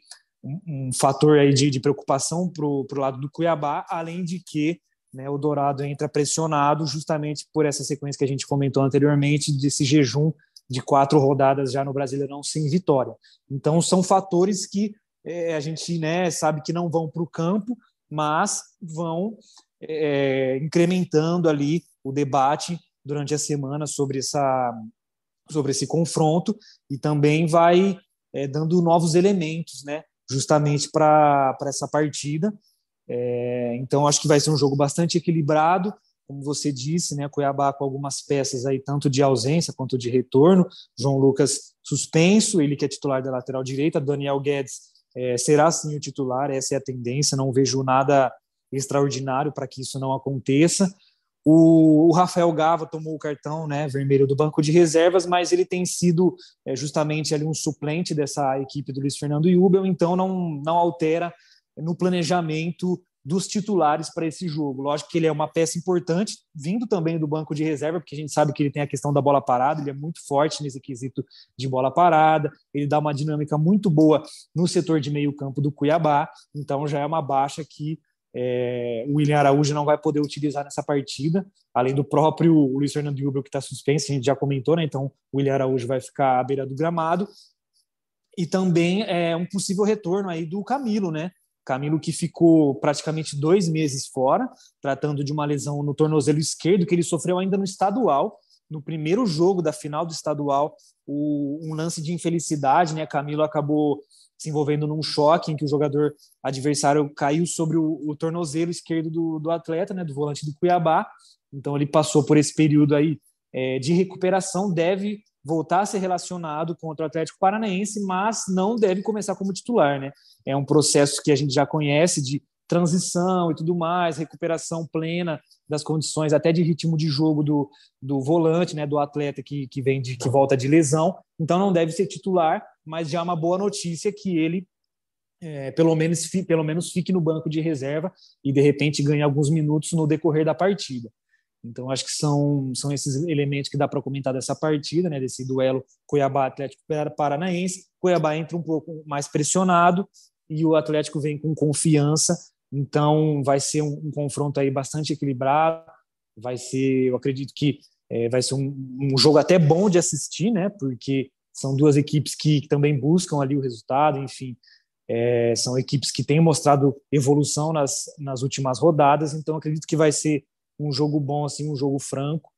um, um fator aí de, de preocupação para o lado do Cuiabá, além de que né, o Dourado entra pressionado justamente por essa sequência que a gente comentou anteriormente, desse jejum de quatro rodadas já no Brasileirão sem vitória. Então, são fatores que é, a gente né, sabe que não vão para o campo, mas vão é, incrementando ali o debate durante a semana sobre, essa, sobre esse confronto e também vai é, dando novos elementos, né, justamente para essa partida. É, então, acho que vai ser um jogo bastante equilibrado, como você disse, né, Cuiabá com algumas peças aí, tanto de ausência quanto de retorno. João Lucas suspenso, ele que é titular da lateral direita. Daniel Guedes é, será sim o titular, essa é a tendência. Não vejo nada extraordinário para que isso não aconteça. O, Rafael Gava tomou o cartão né, vermelho do banco de reservas, mas ele tem sido é, justamente ali um suplente dessa equipe do Luiz Fernando Jubel, então não, não altera no planejamento dos titulares para esse jogo. Lógico que ele é uma peça importante, vindo também do banco de reserva, porque a gente sabe que ele tem a questão da bola parada, ele é muito forte nesse quesito de bola parada, ele dá uma dinâmica muito boa no setor de meio campo do Cuiabá, então já é uma baixa que é, o William Araújo não vai poder utilizar nessa partida, além do próprio Luiz Fernando Jubel que está suspenso, a gente já comentou, né? Então o William Araújo vai ficar à beira do gramado. E também é um possível retorno aí do Camilo, né? Camilo que ficou praticamente dois meses fora, tratando de uma lesão no tornozelo esquerdo que ele sofreu ainda no estadual. No primeiro jogo da final do estadual, o, um lance de infelicidade, né? Camilo acabou se envolvendo num choque em que o jogador adversário caiu sobre o, o tornozelo esquerdo do, do, atleta, né, do volante do Cuiabá. Então ele passou por esse período aí é, de recuperação, deve voltar a ser relacionado contra o Atlético Paranaense, mas não deve começar como titular, né? É um processo que a gente já conhece de transição e tudo mais, recuperação plena das condições, até de ritmo de jogo do, do volante, né, do atleta que, que vem de que volta de lesão. Então não deve ser titular, mas já é uma boa notícia que ele é, pelo menos pelo menos fique no banco de reserva e de repente ganhe alguns minutos no decorrer da partida. Então, acho que são, são esses elementos que dá para comentar dessa partida, né, desse duelo Cuiabá Atlético Paranaense. Cuiabá entra um pouco mais pressionado e o Atlético vem com confiança. Então, vai ser um, um confronto aí bastante equilibrado. Vai ser, eu acredito que é, vai ser um, um, jogo até bom de assistir, né, porque são duas equipes que, que também buscam ali o resultado. Enfim, é, são equipes que têm mostrado evolução nas, nas últimas rodadas. Então, acredito que vai ser um jogo bom, assim, um jogo franco,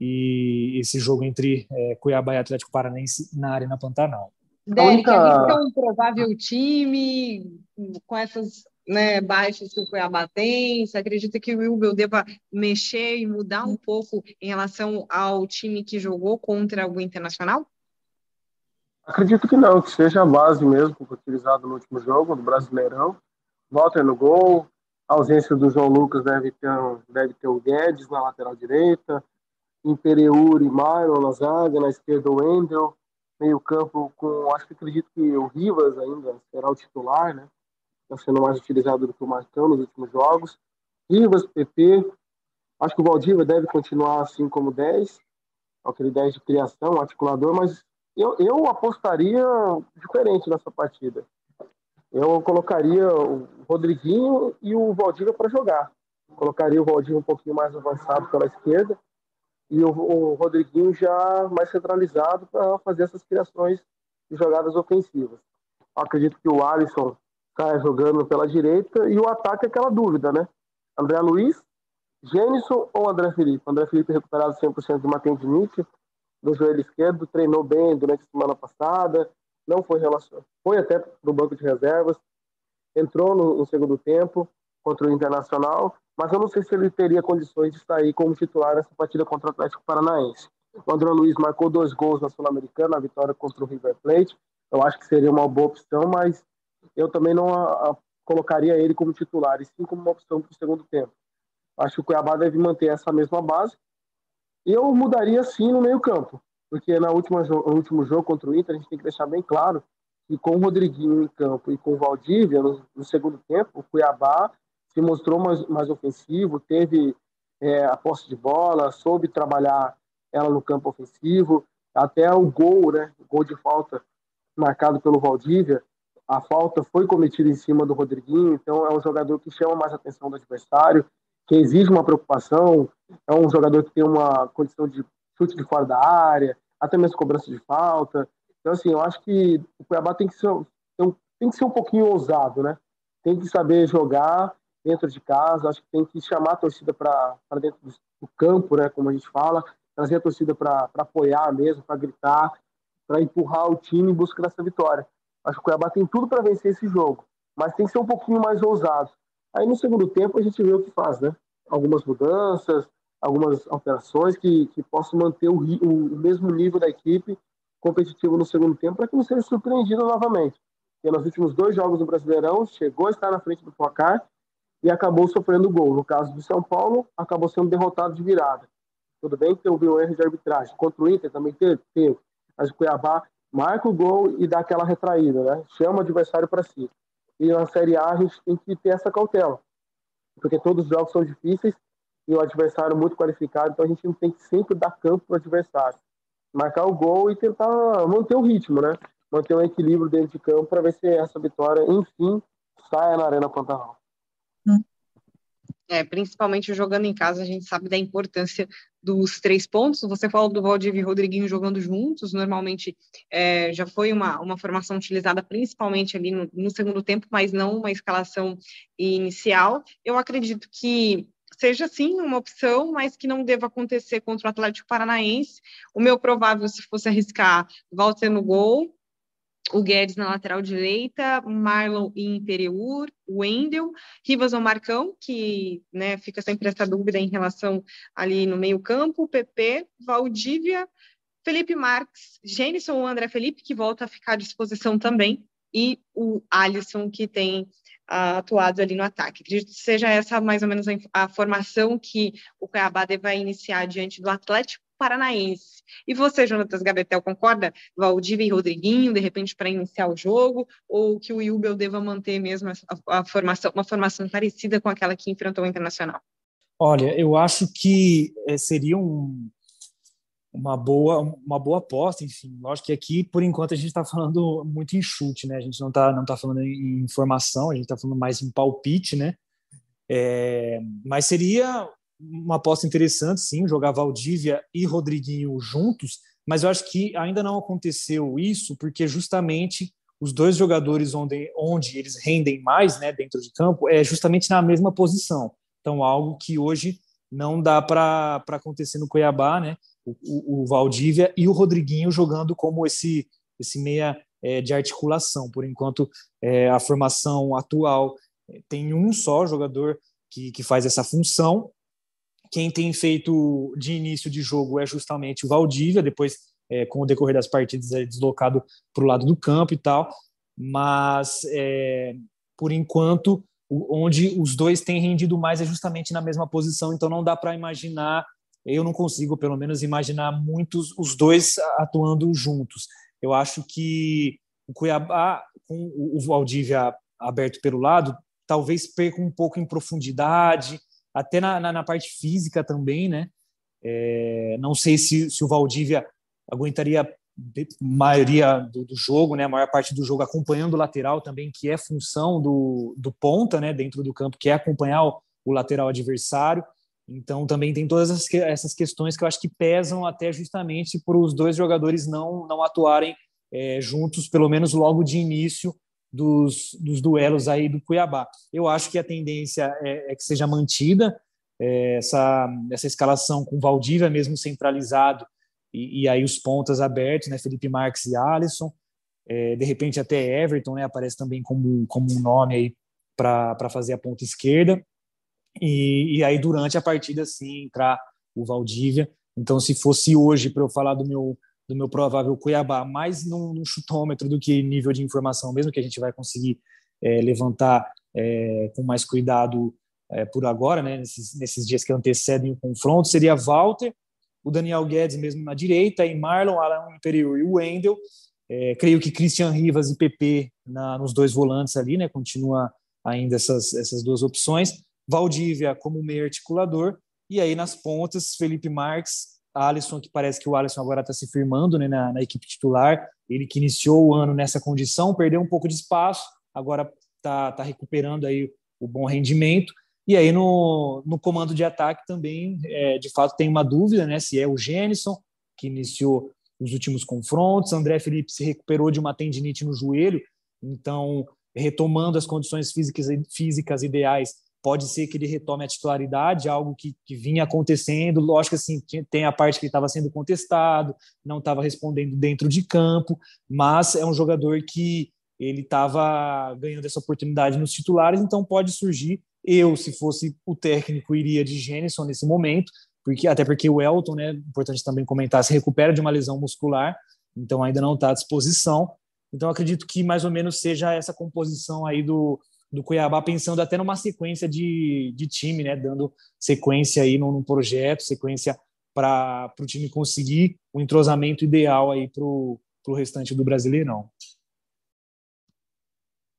e esse jogo entre é, Cuiabá e Atlético Paranaense na Arena Pantanal.
Derek, única... é um provável time com essas né, baixas que o Cuiabá tem? Você acredita que o Wilbel deva mexer e mudar um pouco em relação ao time que jogou contra o Internacional?
Acredito que não, que seja a base mesmo que foi utilizado no último jogo do Brasileirão. Walter no gol, a ausência do João Lucas deve ter, deve ter o Guedes na lateral direita, Imperiur e Myron na zaga, na esquerda o Wendel, meio campo com, acho que acredito que o Rivas ainda será o titular, né? Está sendo mais utilizado do que o Marcão nos últimos jogos. Rivas, PP, acho que o Valdívia deve continuar assim como 10, aquele 10 de criação, articulador, mas eu, eu apostaria diferente nessa partida eu colocaria o Rodriguinho e o Valdívia para jogar. Colocaria o Valdívia um pouquinho mais avançado pela esquerda e o, o Rodriguinho já mais centralizado para fazer essas criações de jogadas ofensivas. Eu acredito que o Alisson está jogando pela direita e o ataque é aquela dúvida, né? André Luiz, Gênison ou André Felipe? André Felipe recuperado 100% de uma tendinite do joelho esquerdo, treinou bem durante a semana passada, não foi relacionado, foi até no banco de reservas, entrou no, no segundo tempo contra o Internacional, mas eu não sei se ele teria condições de sair como titular nessa partida contra o Atlético Paranaense. O André Luiz marcou dois gols na Sul-Americana, a vitória contra o River Plate. Eu acho que seria uma boa opção, mas eu também não a, a, colocaria ele como titular, e sim como uma opção para o segundo tempo. Acho que o Cuiabá deve manter essa mesma base. E eu mudaria sim no meio-campo, porque na última no último jogo contra o Inter, a gente tem que deixar bem claro que com o Rodriguinho em campo e com o Valdívia no, no segundo tempo, o Cuiabá se mostrou mais, mais ofensivo, teve é, a posse de bola, soube trabalhar ela no campo ofensivo, até o gol, né, o gol de falta marcado pelo Valdívia, a falta foi cometida em cima do Rodriguinho, então é um jogador que chama mais a atenção do adversário, que exige uma preocupação, é um jogador que tem uma condição de chute de fora da área, até mesmo cobrança de falta. Então, assim, eu acho que o Cuiabá tem que ser, tem que ser um pouquinho ousado, né? Tem que saber jogar dentro de casa, acho que tem que chamar a torcida para dentro do, do, campo, né, como a gente fala, trazer a torcida para apoiar mesmo, para gritar, para empurrar o time em busca dessa vitória. Acho que o Cuiabá tem tudo para vencer esse jogo, mas tem que ser um pouquinho mais ousado. Aí no segundo tempo a gente vê o que faz, né? Algumas mudanças, algumas alterações que, que possam manter o, o, mesmo nível da equipe competitivo no segundo tempo para que não seja surpreendido novamente. Porque nos últimos dois jogos do Brasileirão chegou a estar na frente do placar e acabou sofrendo gol. No caso do São Paulo, acabou sendo derrotado de virada. Tudo bem que houve um erro de arbitragem. Contra o Inter também teve, teve. Mas o Cuiabá marca o gol e dá aquela retraída, né? Chama o adversário para si. E na Série A a gente tem que ter essa cautela, porque todos os jogos são difíceis e o adversário muito qualificado, então a gente tem que sempre dar campo para o adversário. Marcar o gol e tentar manter o ritmo, né? Manter um equilíbrio dentro de campo para ver se essa vitória, enfim, saia na Arena Pantanal.
É, principalmente jogando em casa, a gente sabe da importância dos três pontos. Você falou do Valdivia e Rodriguinho jogando juntos, normalmente é, já foi uma, uma formação utilizada principalmente ali no, no, segundo tempo, mas não uma escalação inicial. Eu acredito que seja sim uma opção, mas que não deva acontecer contra o Atlético Paranaense. O meu provável, se fosse arriscar, Walter no gol, o Guedes na lateral direita, Marlon em Pereur, Wendel, Rivas ou Marcão, que né, fica sempre essa dúvida em relação ali no meio campo, PP, Valdívia, Felipe Marques, ou André Felipe, que volta a ficar à disposição também, e o Alisson, que tem atuado ali no ataque. Acredito que seja essa mais ou menos a, formação que o Cuiabá deva iniciar diante do Atlético Paranaense. E você, Jonatas Gabetel, concorda? Valdívia e Rodriguinho, de repente, para iniciar o jogo, ou que o Wilbel deva manter mesmo a, a, formação, uma formação parecida com aquela que enfrentou o Internacional?
Olha, eu acho que é, seria um, uma boa uma boa aposta, enfim. Lógico que aqui, por enquanto, a gente está falando muito em chute, né? A gente não está não tá falando em informação, a gente está falando mais em palpite, né? É, mas seria uma aposta interessante, sim, jogar Valdívia e Rodriguinho juntos, mas eu acho que ainda não aconteceu isso, porque justamente os dois jogadores onde, onde eles rendem mais né, dentro de campo é justamente na mesma posição. Então, algo que hoje não dá para acontecer no Cuiabá, né? O, o, Valdívia e o Rodriguinho jogando como esse, esse meia é, de articulação. Por enquanto, é, a formação atual é, tem um só jogador que, que faz essa função quem tem feito de início de jogo é justamente o Valdívia, depois, é, com o decorrer das partidas, é deslocado para o lado do campo e tal. Mas, é, por enquanto, onde os dois têm rendido mais é justamente na mesma posição, então não dá para imaginar, eu não consigo, pelo menos, imaginar muitos os dois atuando juntos. Eu acho que o Cuiabá, com o Valdívia aberto pelo lado, talvez perca um pouco em profundidade, até na, na, na parte física também, né? É, não sei se, se o Valdívia aguentaria maioria do, do, jogo, né? A maior parte do jogo acompanhando o lateral também, que é função do, do ponta, né? Dentro do campo, que é acompanhar o, o lateral adversário. Então também tem todas essas questões que eu acho que pesam até justamente por os dois jogadores não não atuarem é, juntos, pelo menos logo de início dos, dos duelos aí do Cuiabá. Eu acho que a tendência é, é que seja mantida é, essa essa escalação com Valdívia mesmo centralizado e, e, aí os pontas abertos, né, Felipe Marques e Alisson, é, de repente até Everton, né, aparece também como como um nome aí para fazer a ponta esquerda e, e aí, durante a partida, sim, entrar o Valdívia. Então, se fosse hoje para eu falar do meu, do meu provável Cuiabá, mais num, num, chutômetro do que nível de informação, mesmo que a gente vai conseguir é, levantar é, com mais cuidado é, por agora, né, nesses, nesses dias que antecedem o confronto, seria Walter, o Daniel Guedes mesmo na direita, e Marlon, Alan Imperiur e o Wendel. É, creio que Christian Rivas e PP na, nos dois volantes ali, né, continua ainda essas, essas duas opções. Valdívia como meio articulador, e aí nas pontas, Felipe Marques, Alisson, que parece que o Alisson agora está se firmando né, na, na, equipe titular, ele que iniciou o ano nessa condição, perdeu um pouco de espaço, agora está tá recuperando aí o bom rendimento, e aí no, no comando de ataque também, é, de fato, tem uma dúvida, né, se é o Gênison, que iniciou os últimos confrontos, André Felipe se recuperou de uma tendinite no joelho, então, retomando as condições físicas, físicas ideais, pode ser que ele retome a titularidade, algo que, que vinha acontecendo. Lógico assim, tem a parte que estava sendo contestado, não estava respondendo dentro de campo, mas é um jogador que ele estava ganhando essa oportunidade nos titulares, então pode surgir. Eu, se fosse o técnico, iria de Gênison nesse momento, porque até porque o Elton, né, importante também comentar, se recupera de uma lesão muscular, então ainda não está à disposição. Então acredito que mais ou menos seja essa composição aí do, do Cuiabá, pensando até numa sequência de, de time, né? Dando sequência aí num, num projeto, sequência para o time conseguir o entrosamento ideal aí para o restante do Brasileirão.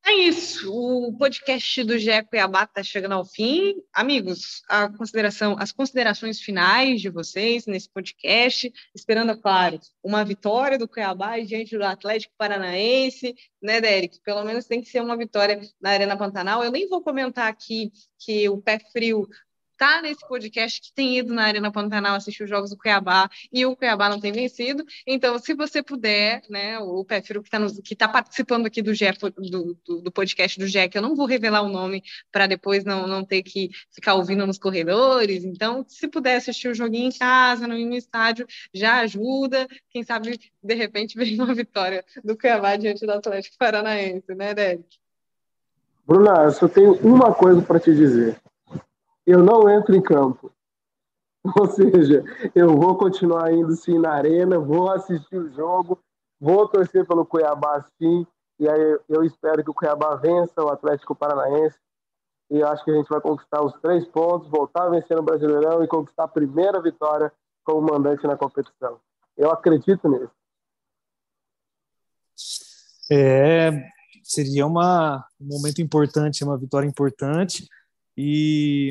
É isso. O podcast do GE Cuiabá está chegando ao fim. Amigos, consideração, as considerações finais de vocês nesse podcast, esperando, é claro, uma vitória do Cuiabá diante do Atlético Paranaense, né, Derek? Pelo menos tem que ser uma vitória na Arena Pantanal. Eu nem vou comentar aqui que o pé frio está nesse podcast, que tem ido na Arena Pantanal assistir os jogos do Cuiabá e o Cuiabá não tem vencido. Então, se você puder, né, o Péfiro que está tá participando aqui do, do, do, do, podcast do GE, que eu não vou revelar o nome para depois não, não ter que ficar ouvindo nos corredores. Então, se puder assistir o joguinho em casa, no, no estádio, já ajuda. Quem sabe, de repente, vem uma vitória do Cuiabá diante do Atlético Paranaense, né, Derek?
Bruna, eu só tenho uma coisa para te dizer eu não entro em campo. (laughs) Ou seja, eu vou continuar indo sim na arena, vou assistir o jogo, vou torcer pelo Cuiabá sim, e aí eu espero que o Cuiabá vença o Atlético Paranaense. E acho que a gente vai conquistar os três pontos, voltar a vencer no Brasileirão e conquistar a primeira vitória como mandante na competição. Eu acredito nisso.
É, seria uma, um momento importante, uma vitória importante. E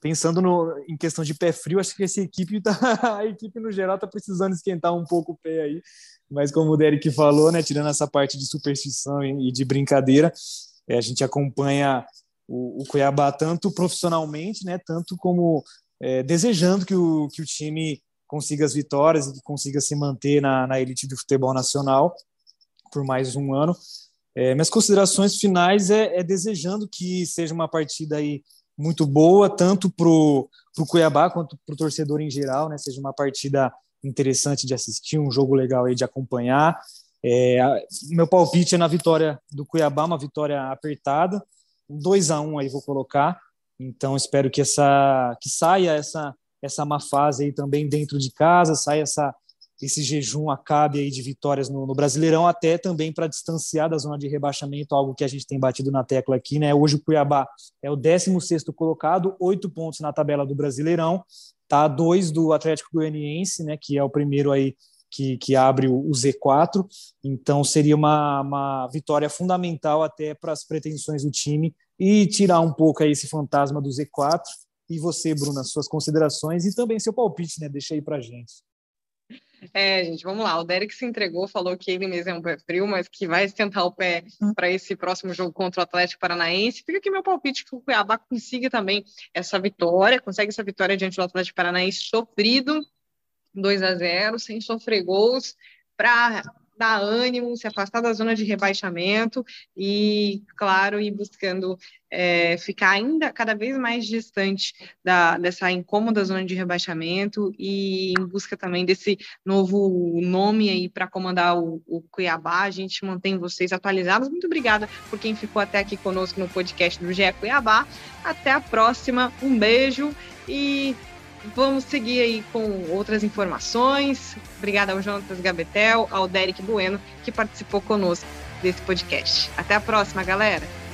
pensando no, em questão de pé frio, acho que essa equipe tá, (laughs) a equipe no geral está precisando esquentar um pouco o pé aí. Mas como o Derek falou, né, tirando essa parte de superstição e, de brincadeira, é, a gente acompanha o, o, Cuiabá tanto profissionalmente, né, tanto como é, desejando que o, que o time consiga as vitórias e que consiga se manter na, na elite do futebol nacional por mais um ano. É, minhas considerações finais é, é, desejando que seja uma partida aí muito boa, tanto para o Cuiabá quanto para o torcedor em geral, né? Seja uma partida interessante de assistir, um jogo legal aí de acompanhar. É, meu palpite é na vitória do Cuiabá, uma vitória apertada, 2 a 1 um aí vou colocar. Então espero que essa que saia essa essa má fase aí também dentro de casa, saia essa esse jejum acabe aí de vitórias no, no Brasileirão, até também para distanciar da zona de rebaixamento, algo que a gente tem batido na tecla aqui, né? Hoje o Cuiabá é o 16 colocado, oito pontos na tabela do Brasileirão, tá? Dois do Atlético Goianiense, né? Que é o primeiro aí que, que abre o, o Z4. Então seria uma, uma vitória fundamental até para as pretensões do time e tirar um pouco aí esse fantasma do Z4. E você, Bruna, suas considerações e também seu palpite, né? Deixa aí para gente.
É, gente, vamos lá. O Derek se entregou, falou que ele mesmo é um pé frio, mas que vai esquentar o pé hum. para esse próximo jogo contra o Atlético Paranaense. Fica aqui meu palpite que o Cuiabá consiga também essa vitória, consegue essa vitória diante do Atlético Paranaense sofrido, 2 a 0 sem sofrer gols, para dar ânimo, se afastar da zona de rebaixamento e, claro, ir buscando é, ficar ainda cada vez mais distante da, dessa incômoda zona de rebaixamento e em busca também desse novo nome aí para comandar o, o, Cuiabá. A gente mantém vocês atualizados. Muito obrigada por quem ficou até aqui conosco no podcast do GE Cuiabá. Até a próxima. Um beijo e Vamos seguir aí com outras informações. Obrigada ao Jonatas Gabetel, ao Derek Bueno, que participou conosco desse podcast. Até a próxima, galera!